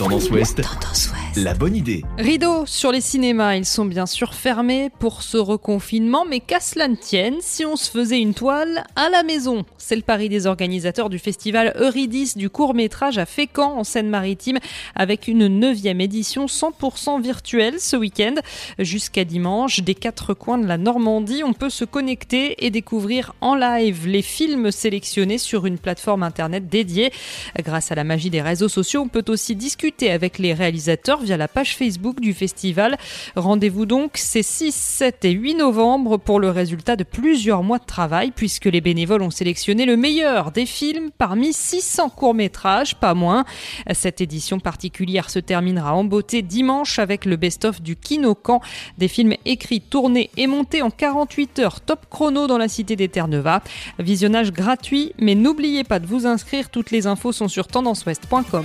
Tendance Ouest. La bonne idée. Rideau sur les cinémas, ils sont bien sûr fermés pour ce reconfinement, mais qu'à cela ne tienne, si on se faisait une toile à la maison, c'est le pari des organisateurs du festival Eurydice du court métrage à Fécamp en Seine-Maritime, avec une neuvième édition 100% virtuelle ce week-end. Jusqu'à dimanche, des quatre coins de la Normandie, on peut se connecter et découvrir en live les films sélectionnés sur une plateforme internet dédiée. Grâce à la magie des réseaux sociaux, on peut aussi discuter avec les réalisateurs via la page Facebook du festival. Rendez-vous donc ces 6, 7 et 8 novembre pour le résultat de plusieurs mois de travail puisque les bénévoles ont sélectionné le meilleur des films parmi 600 courts-métrages, pas moins. Cette édition particulière se terminera en beauté dimanche avec le best-of du Kinocan, des films écrits, tournés et montés en 48 heures top chrono dans la cité d'Eterneva. Visionnage gratuit, mais n'oubliez pas de vous inscrire, toutes les infos sont sur tendanceouest.com.